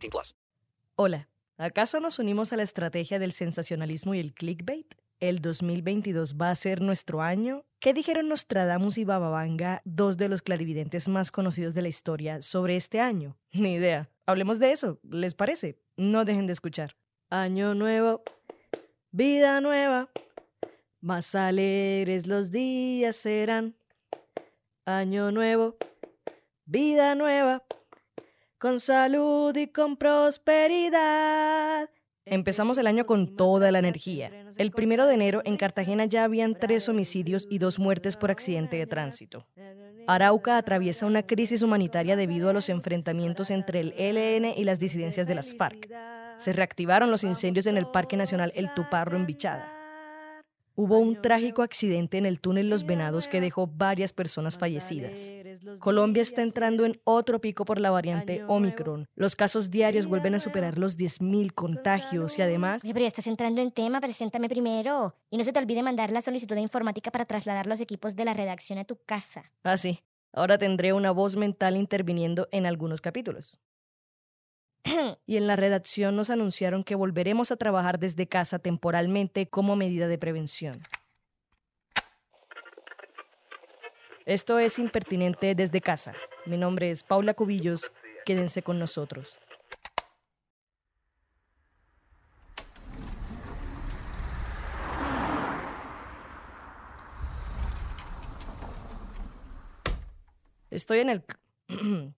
18 plus. Hola, ¿acaso nos unimos a la estrategia del sensacionalismo y el clickbait? ¿El 2022 va a ser nuestro año? ¿Qué dijeron Nostradamus y Bababanga, dos de los clarividentes más conocidos de la historia, sobre este año? Ni idea. Hablemos de eso, ¿les parece? No dejen de escuchar. Año nuevo, vida nueva, más alegres los días serán. Año nuevo, vida nueva, con salud y con prosperidad. Empezamos el año con toda la energía. El primero de enero en Cartagena ya habían tres homicidios y dos muertes por accidente de tránsito. Arauca atraviesa una crisis humanitaria debido a los enfrentamientos entre el ELN y las disidencias de las FARC se reactivaron los incendios en el Parque Nacional El Tuparro en Bichada. Hubo un trágico accidente en el túnel Los Venados que dejó varias personas fallecidas. Colombia está entrando en otro pico por la variante Omicron. Los casos diarios vuelven a superar los 10.000 contagios y además... Pero ya estás entrando en tema, preséntame primero. Y no se te olvide mandar la solicitud de informática para trasladar los equipos de la redacción a tu casa. Ah, sí. Ahora tendré una voz mental interviniendo en algunos capítulos. y en la redacción nos anunciaron que volveremos a trabajar desde casa temporalmente como medida de prevención. Esto es Impertinente desde casa. Mi nombre es Paula Cubillos. Quédense con nosotros. Estoy en el...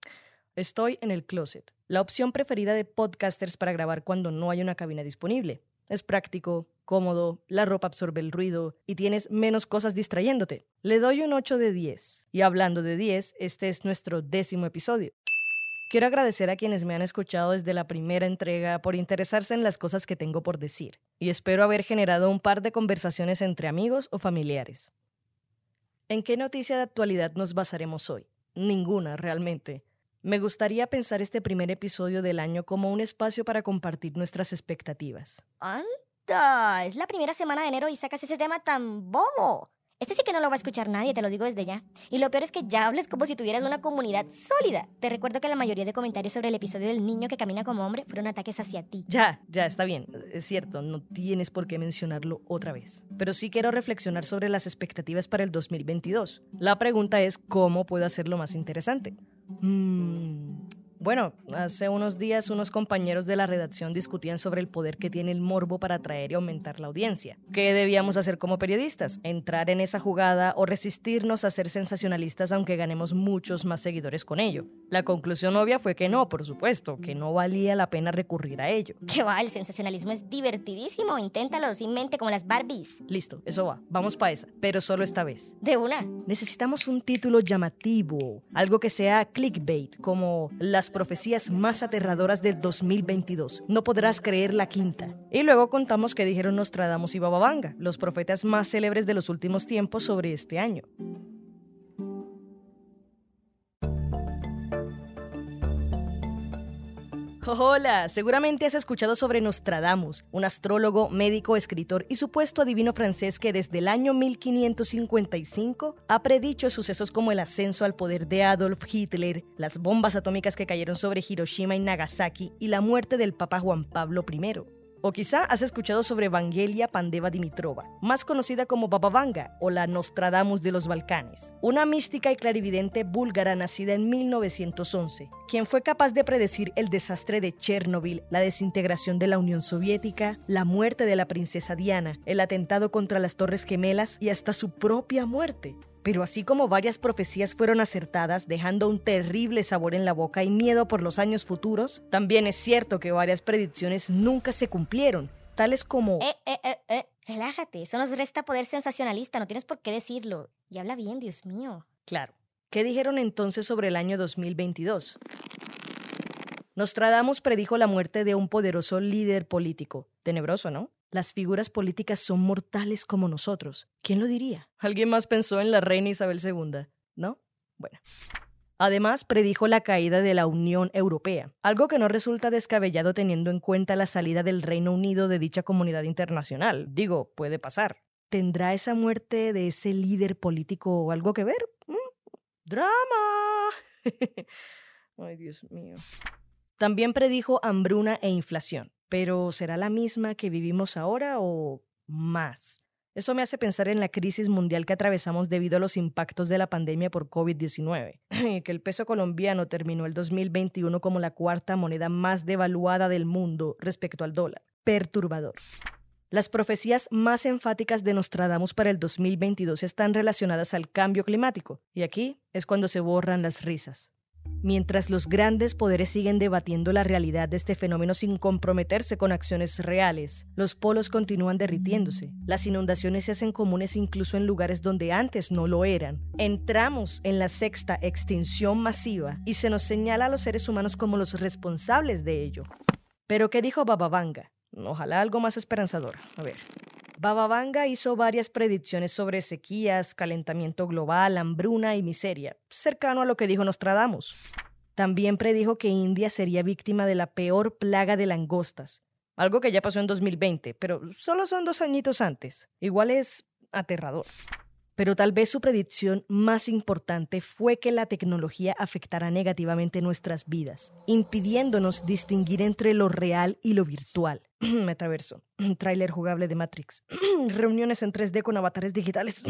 Estoy en el closet, la opción preferida de podcasters para grabar cuando no hay una cabina disponible. Es práctico, cómodo, la ropa absorbe el ruido y tienes menos cosas distrayéndote. Le doy un 8 de 10. Y hablando de 10, este es nuestro décimo episodio. Quiero agradecer a quienes me han escuchado desde la primera entrega por interesarse en las cosas que tengo por decir, y espero haber generado un par de conversaciones entre amigos o familiares. ¿En qué noticia de actualidad nos basaremos hoy? Ninguna, realmente. Me gustaría pensar este primer episodio del año como un espacio para compartir nuestras expectativas. ¡Anda! Es la primera semana de enero y sacas ese tema tan bobo. Este sí que no lo va a escuchar nadie, te lo digo desde ya. Y lo peor es que ya hables como si tuvieras una comunidad sólida. Te recuerdo que la mayoría de comentarios sobre el episodio del niño que camina como hombre fueron ataques hacia ti. Ya, ya, está bien. Es cierto, no tienes por qué mencionarlo otra vez. Pero sí quiero reflexionar sobre las expectativas para el 2022. La pregunta es, ¿cómo puedo hacerlo más interesante? うん。Bueno, hace unos días unos compañeros de la redacción discutían sobre el poder que tiene el morbo para atraer y aumentar la audiencia. ¿Qué debíamos hacer como periodistas? ¿Entrar en esa jugada o resistirnos a ser sensacionalistas aunque ganemos muchos más seguidores con ello? La conclusión obvia fue que no, por supuesto, que no valía la pena recurrir a ello. ¿Qué va? El sensacionalismo es divertidísimo. Inténtalo sin mente como las Barbies. Listo, eso va. Vamos para esa, pero solo esta vez. De una. Necesitamos un título llamativo, algo que sea clickbait, como las profecías más aterradoras del 2022. No podrás creer la quinta. Y luego contamos que dijeron Nostradamus y Bababanga, los profetas más célebres de los últimos tiempos sobre este año. Hola, seguramente has escuchado sobre Nostradamus, un astrólogo, médico, escritor y supuesto adivino francés que desde el año 1555 ha predicho sucesos como el ascenso al poder de Adolf Hitler, las bombas atómicas que cayeron sobre Hiroshima y Nagasaki y la muerte del Papa Juan Pablo I. O quizá has escuchado sobre Vangelia Pandeva Dimitrova, más conocida como Baba Vanga o la Nostradamus de los Balcanes, una mística y clarividente búlgara nacida en 1911, quien fue capaz de predecir el desastre de Chernobyl, la desintegración de la Unión Soviética, la muerte de la princesa Diana, el atentado contra las Torres Gemelas y hasta su propia muerte. Pero así como varias profecías fueron acertadas, dejando un terrible sabor en la boca y miedo por los años futuros, también es cierto que varias predicciones nunca se cumplieron, tales como... Eh, eh, eh, eh. Relájate, eso nos resta poder sensacionalista, no tienes por qué decirlo. Y habla bien, Dios mío. Claro. ¿Qué dijeron entonces sobre el año 2022? Nostradamus predijo la muerte de un poderoso líder político. Tenebroso, ¿no? Las figuras políticas son mortales como nosotros. ¿Quién lo diría? Alguien más pensó en la reina Isabel II, ¿no? Bueno. Además, predijo la caída de la Unión Europea, algo que no resulta descabellado teniendo en cuenta la salida del Reino Unido de dicha comunidad internacional. Digo, puede pasar. ¿Tendrá esa muerte de ese líder político algo que ver? ¿Mm? ¡Drama! Ay, Dios mío. También predijo hambruna e inflación, pero ¿será la misma que vivimos ahora o más? Eso me hace pensar en la crisis mundial que atravesamos debido a los impactos de la pandemia por COVID-19, que el peso colombiano terminó el 2021 como la cuarta moneda más devaluada del mundo respecto al dólar. Perturbador. Las profecías más enfáticas de Nostradamus para el 2022 están relacionadas al cambio climático, y aquí es cuando se borran las risas. Mientras los grandes poderes siguen debatiendo la realidad de este fenómeno sin comprometerse con acciones reales, los polos continúan derritiéndose. Las inundaciones se hacen comunes incluso en lugares donde antes no lo eran. Entramos en la sexta extinción masiva y se nos señala a los seres humanos como los responsables de ello. Pero ¿qué dijo Bababanga? Ojalá algo más esperanzador. A ver. Bababanga hizo varias predicciones sobre sequías, calentamiento global, hambruna y miseria, cercano a lo que dijo Nostradamus. También predijo que India sería víctima de la peor plaga de langostas, algo que ya pasó en 2020, pero solo son dos añitos antes. Igual es aterrador. Pero tal vez su predicción más importante fue que la tecnología afectará negativamente nuestras vidas, impidiéndonos distinguir entre lo real y lo virtual. Metaverso, tráiler jugable de Matrix, reuniones en 3D con avatares digitales.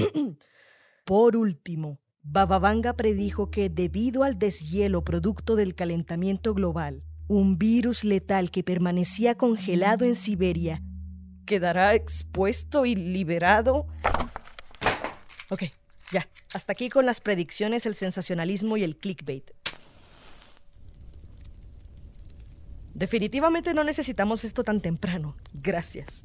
Por último, Bababanga predijo que debido al deshielo producto del calentamiento global, un virus letal que permanecía congelado en Siberia quedará expuesto y liberado Ok, ya. Hasta aquí con las predicciones, el sensacionalismo y el clickbait. Definitivamente no necesitamos esto tan temprano. Gracias.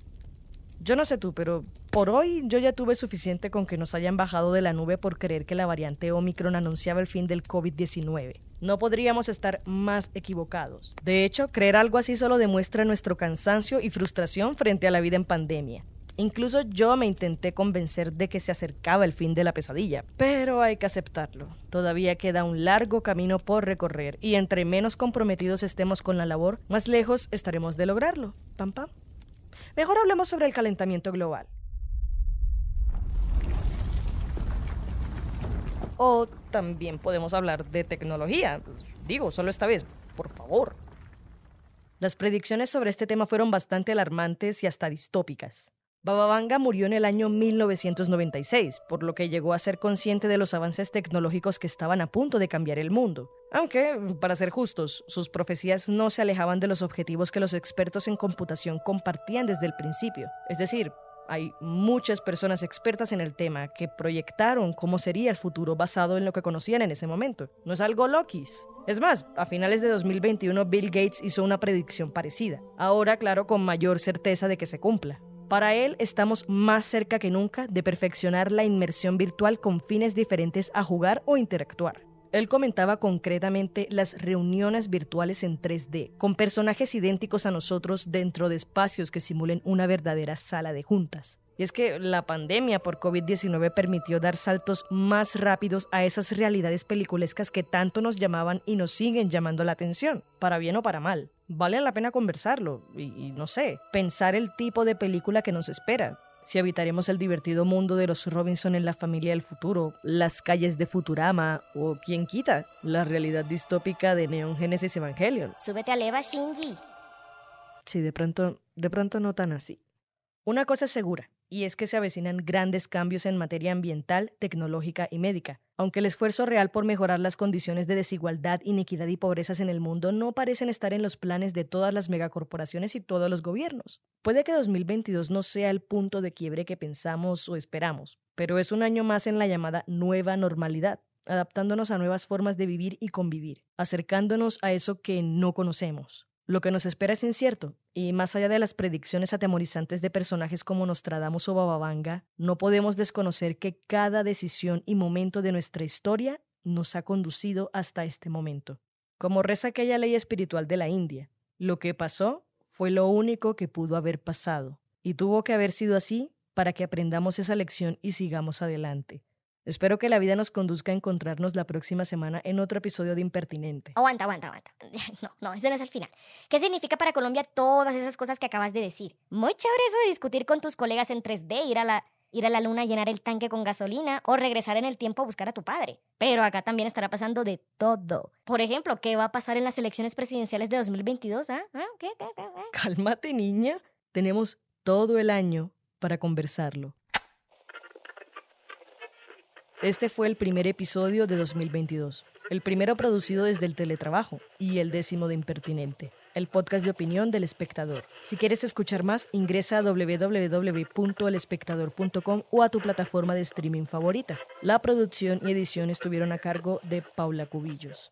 Yo no sé tú, pero por hoy yo ya tuve suficiente con que nos hayan bajado de la nube por creer que la variante Omicron anunciaba el fin del COVID-19. No podríamos estar más equivocados. De hecho, creer algo así solo demuestra nuestro cansancio y frustración frente a la vida en pandemia. Incluso yo me intenté convencer de que se acercaba el fin de la pesadilla, pero hay que aceptarlo. Todavía queda un largo camino por recorrer y entre menos comprometidos estemos con la labor, más lejos estaremos de lograrlo. Pam pam. Mejor hablemos sobre el calentamiento global. O también podemos hablar de tecnología. Digo, solo esta vez, por favor. Las predicciones sobre este tema fueron bastante alarmantes y hasta distópicas. Bababanga murió en el año 1996, por lo que llegó a ser consciente de los avances tecnológicos que estaban a punto de cambiar el mundo. Aunque, para ser justos, sus profecías no se alejaban de los objetivos que los expertos en computación compartían desde el principio. Es decir, hay muchas personas expertas en el tema que proyectaron cómo sería el futuro basado en lo que conocían en ese momento. No es algo loquis. Es más, a finales de 2021 Bill Gates hizo una predicción parecida. Ahora, claro, con mayor certeza de que se cumpla. Para él estamos más cerca que nunca de perfeccionar la inmersión virtual con fines diferentes a jugar o interactuar. Él comentaba concretamente las reuniones virtuales en 3D, con personajes idénticos a nosotros dentro de espacios que simulen una verdadera sala de juntas. Y es que la pandemia por COVID-19 permitió dar saltos más rápidos a esas realidades peliculescas que tanto nos llamaban y nos siguen llamando la atención, para bien o para mal. Vale la pena conversarlo y, no sé, pensar el tipo de película que nos espera. Si habitaremos el divertido mundo de los Robinson en la familia del futuro, las calles de Futurama o, quien quita, la realidad distópica de Neon Genesis Evangelion. Súbete a leva, Shinji. Sí, de pronto, de pronto no tan así. Una cosa es segura, y es que se avecinan grandes cambios en materia ambiental, tecnológica y médica. Aunque el esfuerzo real por mejorar las condiciones de desigualdad, inequidad y pobrezas en el mundo no parecen estar en los planes de todas las megacorporaciones y todos los gobiernos. Puede que 2022 no sea el punto de quiebre que pensamos o esperamos, pero es un año más en la llamada nueva normalidad adaptándonos a nuevas formas de vivir y convivir, acercándonos a eso que no conocemos. Lo que nos espera es incierto, y más allá de las predicciones atemorizantes de personajes como Nostradamus o Bababanga, no podemos desconocer que cada decisión y momento de nuestra historia nos ha conducido hasta este momento. Como reza aquella ley espiritual de la India, lo que pasó fue lo único que pudo haber pasado, y tuvo que haber sido así para que aprendamos esa lección y sigamos adelante. Espero que la vida nos conduzca a encontrarnos la próxima semana en otro episodio de Impertinente. Aguanta, aguanta, aguanta. No, no, ese no es el final. ¿Qué significa para Colombia todas esas cosas que acabas de decir? Muy chévere eso de discutir con tus colegas en 3D, ir a la, ir a la luna a llenar el tanque con gasolina o regresar en el tiempo a buscar a tu padre. Pero acá también estará pasando de todo. Por ejemplo, ¿qué va a pasar en las elecciones presidenciales de 2022? ¿Ah? ¿Ah? ¿Qué? ¿Qué? ¿Qué? ¿Qué? Cálmate, niña. Tenemos todo el año para conversarlo. Este fue el primer episodio de 2022, el primero producido desde el teletrabajo y el décimo de Impertinente, el podcast de opinión del espectador. Si quieres escuchar más, ingresa a www.elespectador.com o a tu plataforma de streaming favorita. La producción y edición estuvieron a cargo de Paula Cubillos.